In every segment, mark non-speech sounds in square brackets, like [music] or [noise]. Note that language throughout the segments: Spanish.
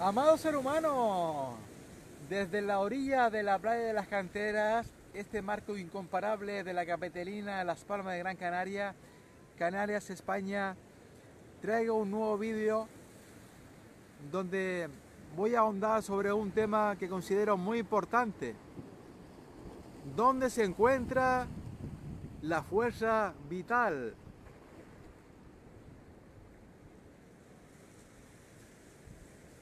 Amado ser humano, desde la orilla de la playa de las canteras, este marco incomparable de la capetelina Las Palmas de Gran Canaria, Canarias, España, traigo un nuevo vídeo donde voy a ahondar sobre un tema que considero muy importante. ¿Dónde se encuentra la fuerza vital?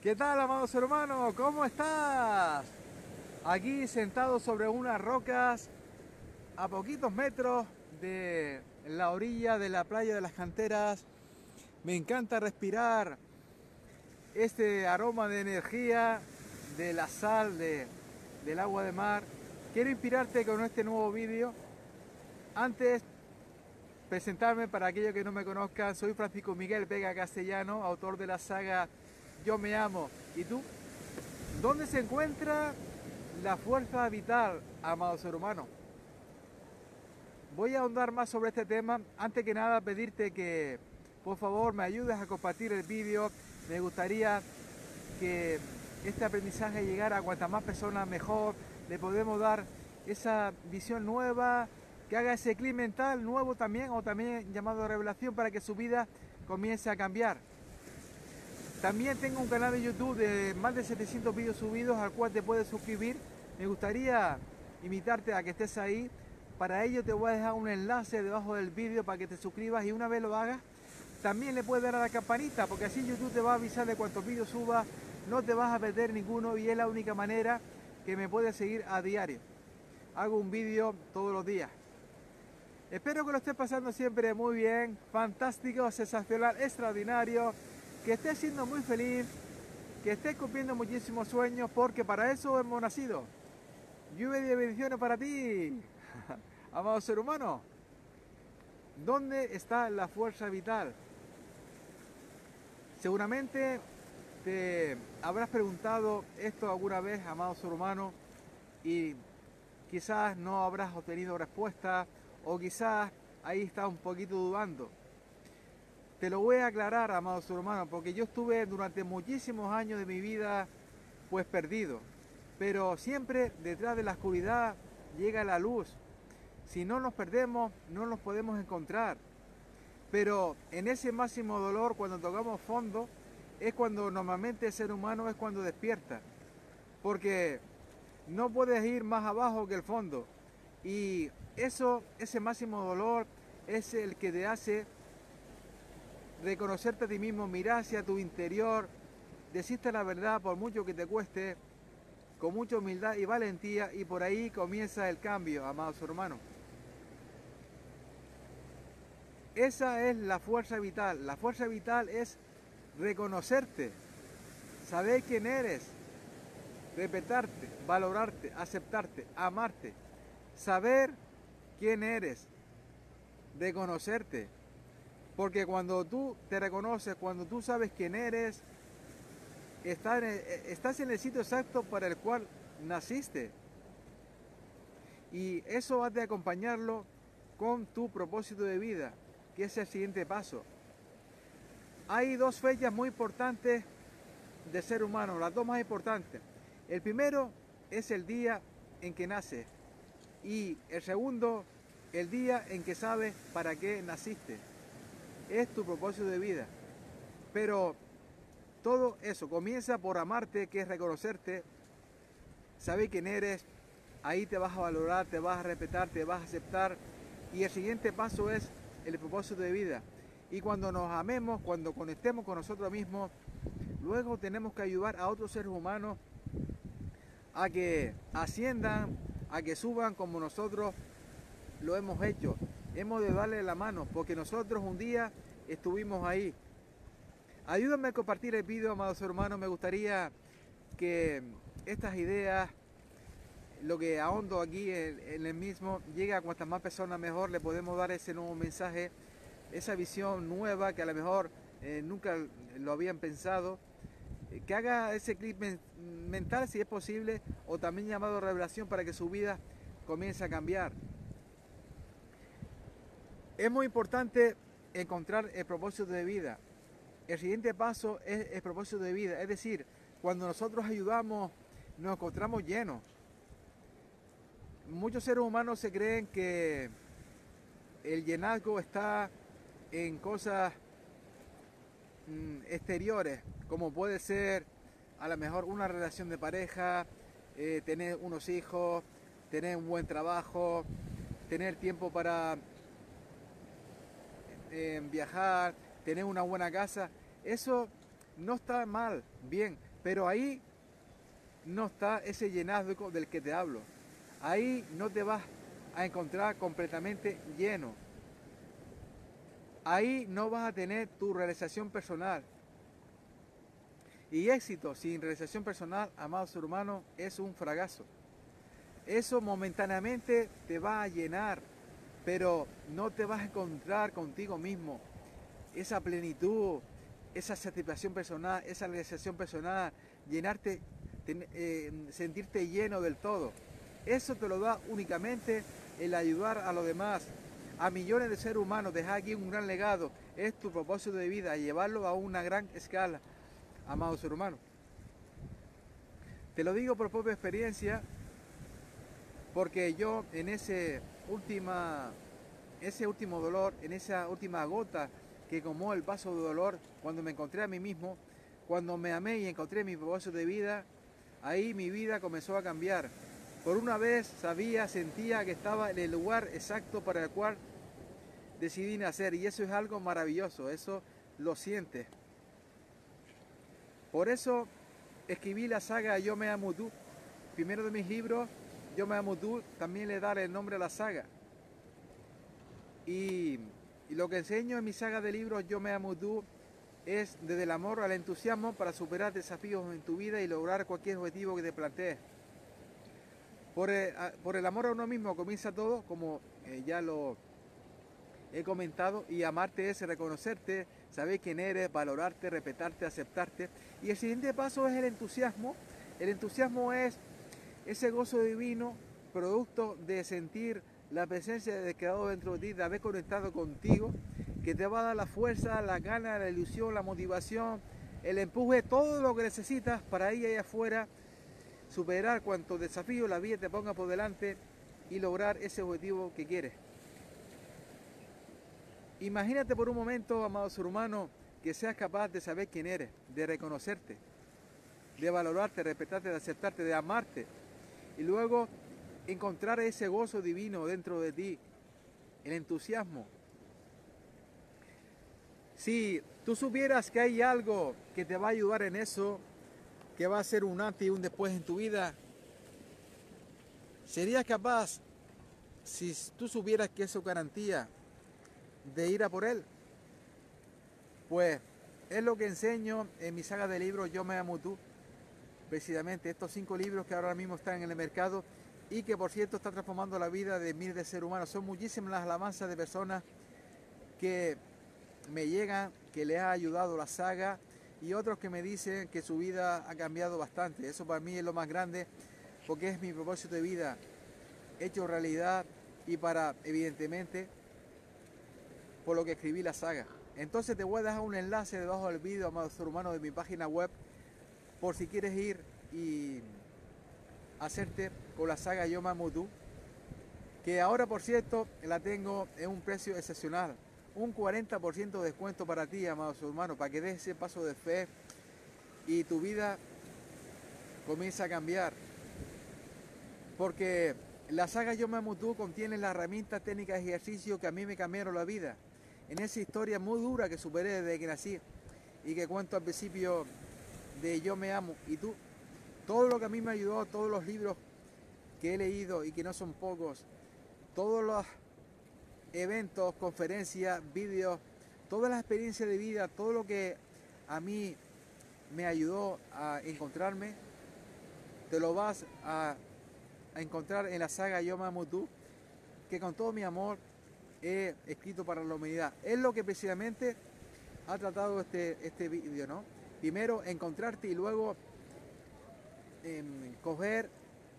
¿Qué tal, amado ser humano? ¿Cómo estás? Aquí sentado sobre unas rocas a poquitos metros de la orilla de la playa de las canteras. Me encanta respirar este aroma de energía de la sal de, del agua de mar. Quiero inspirarte con este nuevo vídeo. Antes presentarme para aquellos que no me conozcan, soy Francisco Miguel Vega Castellano, autor de la saga yo me amo. ¿Y tú? ¿Dónde se encuentra la fuerza vital, amado ser humano? Voy a ahondar más sobre este tema. Antes que nada, pedirte que por favor me ayudes a compartir el vídeo. Me gustaría que este aprendizaje llegara a cuantas más personas mejor. Le podemos dar esa visión nueva, que haga ese clic mental nuevo también, o también llamado revelación, para que su vida comience a cambiar. También tengo un canal de YouTube de más de 700 vídeos subidos al cual te puedes suscribir. Me gustaría invitarte a que estés ahí. Para ello te voy a dejar un enlace debajo del vídeo para que te suscribas y una vez lo hagas, también le puedes dar a la campanita porque así YouTube te va a avisar de cuántos vídeos subas, no te vas a perder ninguno y es la única manera que me puedes seguir a diario. Hago un vídeo todos los días. Espero que lo estés pasando siempre muy bien, fantástico, sensacional, extraordinario que estés siendo muy feliz, que estés cumpliendo muchísimos sueños, porque para eso hemos nacido. Lluvia de bendiciones para ti, [laughs] amado ser humano. ¿Dónde está la fuerza vital? Seguramente te habrás preguntado esto alguna vez, amado ser humano, y quizás no habrás obtenido respuesta, o quizás ahí estás un poquito dudando. Te lo voy a aclarar, amado ser humano, porque yo estuve durante muchísimos años de mi vida pues perdido. Pero siempre detrás de la oscuridad llega la luz. Si no nos perdemos, no nos podemos encontrar. Pero en ese máximo dolor, cuando tocamos fondo, es cuando normalmente el ser humano es cuando despierta. Porque no puedes ir más abajo que el fondo. Y eso, ese máximo dolor es el que te hace reconocerte a ti mismo, mirar hacia tu interior, decirte la verdad por mucho que te cueste, con mucha humildad y valentía, y por ahí comienza el cambio, amados hermanos. Esa es la fuerza vital. La fuerza vital es reconocerte, saber quién eres, respetarte, valorarte, aceptarte, amarte, saber quién eres, reconocerte, porque cuando tú te reconoces, cuando tú sabes quién eres, estás en el sitio exacto para el cual naciste. Y eso has de acompañarlo con tu propósito de vida, que es el siguiente paso. Hay dos fechas muy importantes de ser humano, las dos más importantes. El primero es el día en que nace y el segundo, el día en que sabes para qué naciste es tu propósito de vida. Pero todo eso comienza por amarte, que es reconocerte, saber quién eres, ahí te vas a valorar, te vas a respetar, te vas a aceptar. Y el siguiente paso es el propósito de vida. Y cuando nos amemos, cuando conectemos con nosotros mismos, luego tenemos que ayudar a otros seres humanos a que asciendan, a que suban como nosotros lo hemos hecho hemos de darle la mano, porque nosotros un día estuvimos ahí. Ayúdame a compartir el vídeo, amados hermanos, me gustaría que estas ideas, lo que ahondo aquí en, el mismo, llegue a cuantas más personas mejor, le podemos dar ese nuevo mensaje, esa visión nueva que a lo mejor eh, nunca lo habían pensado, eh, que haga ese clip mental si es posible, o también llamado revelación para que su vida comience a cambiar. Es muy importante encontrar el propósito de vida. El siguiente paso es el propósito de vida, es decir, cuando nosotros ayudamos, nos encontramos llenos. Muchos seres humanos se creen que el llenazgo está en cosas mm, exteriores, como puede ser a lo mejor una relación de pareja, eh, tener unos hijos, tener un buen trabajo, tener tiempo para viajar, tener una buena casa. Eso no está mal, bien, pero ahí no está ese llenazgo del que te hablo. Ahí no te vas a encontrar completamente lleno. Ahí no vas a tener tu realización personal. Y éxito sin realización personal, amado ser humano, es un fracaso. Eso momentáneamente te va a llenar, pero no te vas a encontrar contigo mismo. Esa plenitud, esa satisfacción personal, esa realización personal, llenarte, eh, sentirte lleno del todo. Eso te lo da únicamente el ayudar a los demás, a millones de seres humanos, dejar aquí un gran legado. Es tu propósito de vida, llevarlo a una gran escala, amado ser humano. Te lo digo por propia experiencia, porque yo en ese, última, ese último dolor, en esa última gota que como el paso de dolor, cuando me encontré a mí mismo, cuando me amé y encontré mi propósito de vida, ahí mi vida comenzó a cambiar. Por una vez sabía, sentía que estaba en el lugar exacto para el cual decidí nacer y eso es algo maravilloso, eso lo sientes. Por eso escribí la saga Yo me amo tú, primero de mis libros, Yo me amo tú, también le daré el nombre a la saga. Y lo que enseño en mi saga de libros Yo me amo tú es desde el amor al entusiasmo para superar desafíos en tu vida y lograr cualquier objetivo que te plantees. Por el, amor a uno mismo comienza todo, como eh, ya lo he comentado, y amarte es reconocerte, saber quién eres, valorarte, respetarte, aceptarte. Y el siguiente paso es el entusiasmo. El entusiasmo es ese gozo divino, producto de sentir la presencia de Creador dentro de ti, de haber conectado contigo, que te va a dar la fuerza, la gana, la ilusión, la motivación, el empuje, todo lo que necesitas para ir allá afuera, superar cuantos desafíos la vida te ponga por delante y lograr ese objetivo que quieres. Imagínate por un momento, amado ser humano, que seas capaz de saber quién eres, de reconocerte, de valorarte, de respetarte, de aceptarte, de amarte. Y luego encontrar ese gozo divino dentro de ti, el entusiasmo. Si tú supieras que hay algo que te va a ayudar en eso, que va a ser un antes y un después en tu vida, serías capaz, si tú supieras que eso garantía, de ir a por él. Pues es lo que enseño en mi saga de libros Yo me amo tú. Precisamente estos cinco libros que ahora mismo están en el mercado y que por cierto está transformando la vida de miles de seres humanos. Son muchísimas las alabanzas de personas que me llegan, que les ha ayudado la saga y otros que me dicen que su vida ha cambiado bastante. Eso para mí es lo más grande porque es mi propósito de vida hecho realidad y para, evidentemente, por lo que escribí la saga. Entonces te voy a dejar un enlace debajo del vídeo, amado ser humano, de mi página web, por si quieres ir y hacerte con la saga Yo Mamutu, que ahora por cierto la tengo en un precio excepcional, un 40% de descuento para ti, amados hermanos, para que des ese paso de fe y tu vida comienza a cambiar. Porque la saga Yo Mamutu contiene las herramientas técnicas y ejercicios que a mí me cambiaron la vida. En esa historia muy dura que superé desde que nací y que cuento al principio de Yo me amo y tú todo lo que a mí me ayudó, todos los libros que he leído y que no son pocos, todos los eventos, conferencias, vídeos, todas las experiencias de vida, todo lo que a mí me ayudó a encontrarme, te lo vas a, encontrar en la saga Yo Me Tú, que con todo mi amor he escrito para la humanidad. Es lo que precisamente ha tratado este, este vídeo, ¿no? Primero encontrarte y luego coger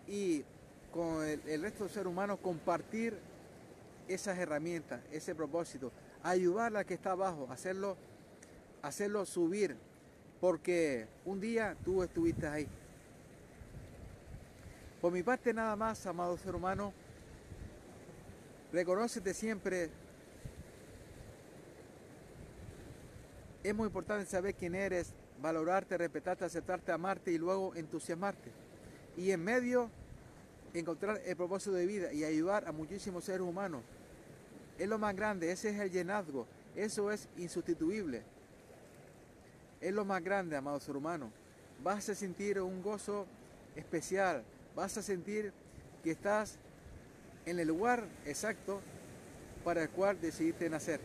y con el, resto del ser humano compartir esas herramientas, ese propósito, ayudar al que está abajo, hacerlo, hacerlo subir porque un día tú estuviste ahí. Por mi parte nada más, amado ser humano, reconócete siempre. Es muy importante saber quién eres, valorarte, respetarte, aceptarte, amarte y luego entusiasmarte. Y en medio encontrar el propósito de vida y ayudar a muchísimos seres humanos. Es lo más grande, ese es el llenazgo, eso es insustituible. Es lo más grande, amado ser humano. Vas a sentir un gozo especial, vas a sentir que estás en el lugar exacto para el cual decidiste nacer.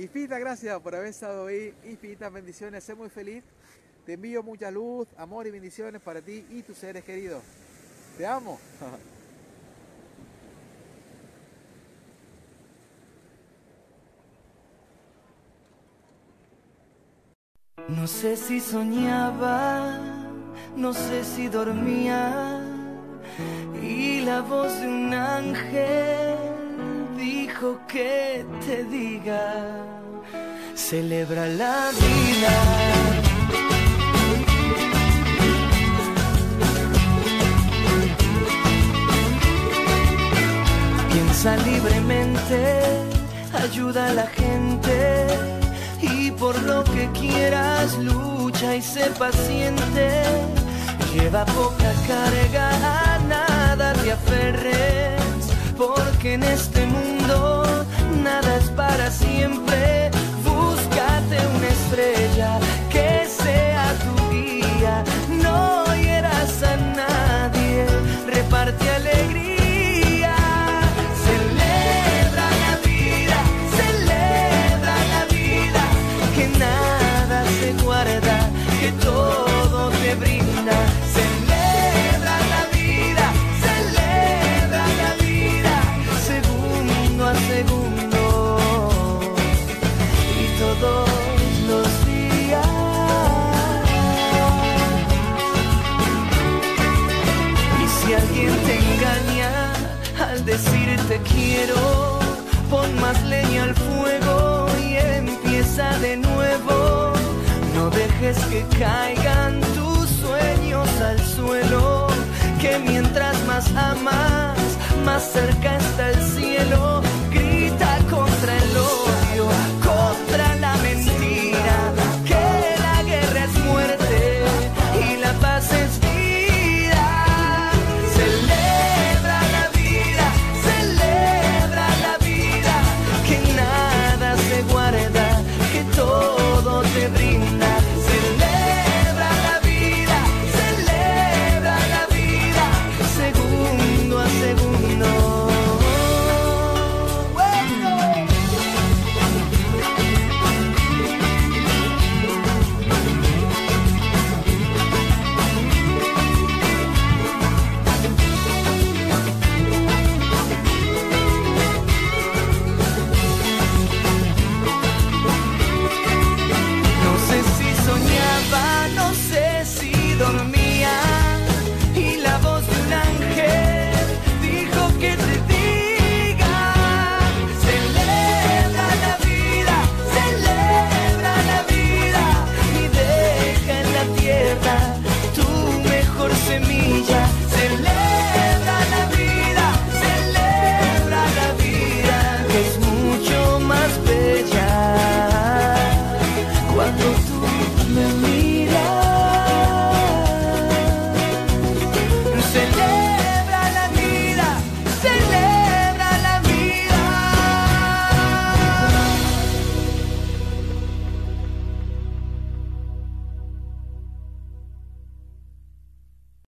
Infinitas gracias por haber estado ahí, infinitas bendiciones, sé muy feliz. Te envío mucha luz, amor y bendiciones para ti y tus seres queridos. Te amo. [laughs] No sé si soñaba, no sé si dormía y la voz de un ángel dijo que te diga, celebra la vida. Piensa libremente, ayuda a la gente y por lo que quieras lucha y sé paciente. Lleva poca carga, a nada te aferres, porque en este mundo nada es para siempre. Amas, más cerca está el cielo. Grita contra el odio, contra la mentira, que la guerra es muerte y la paz es vida. Celebra la vida, celebra la vida, que nada se guarda, que todo te brinda.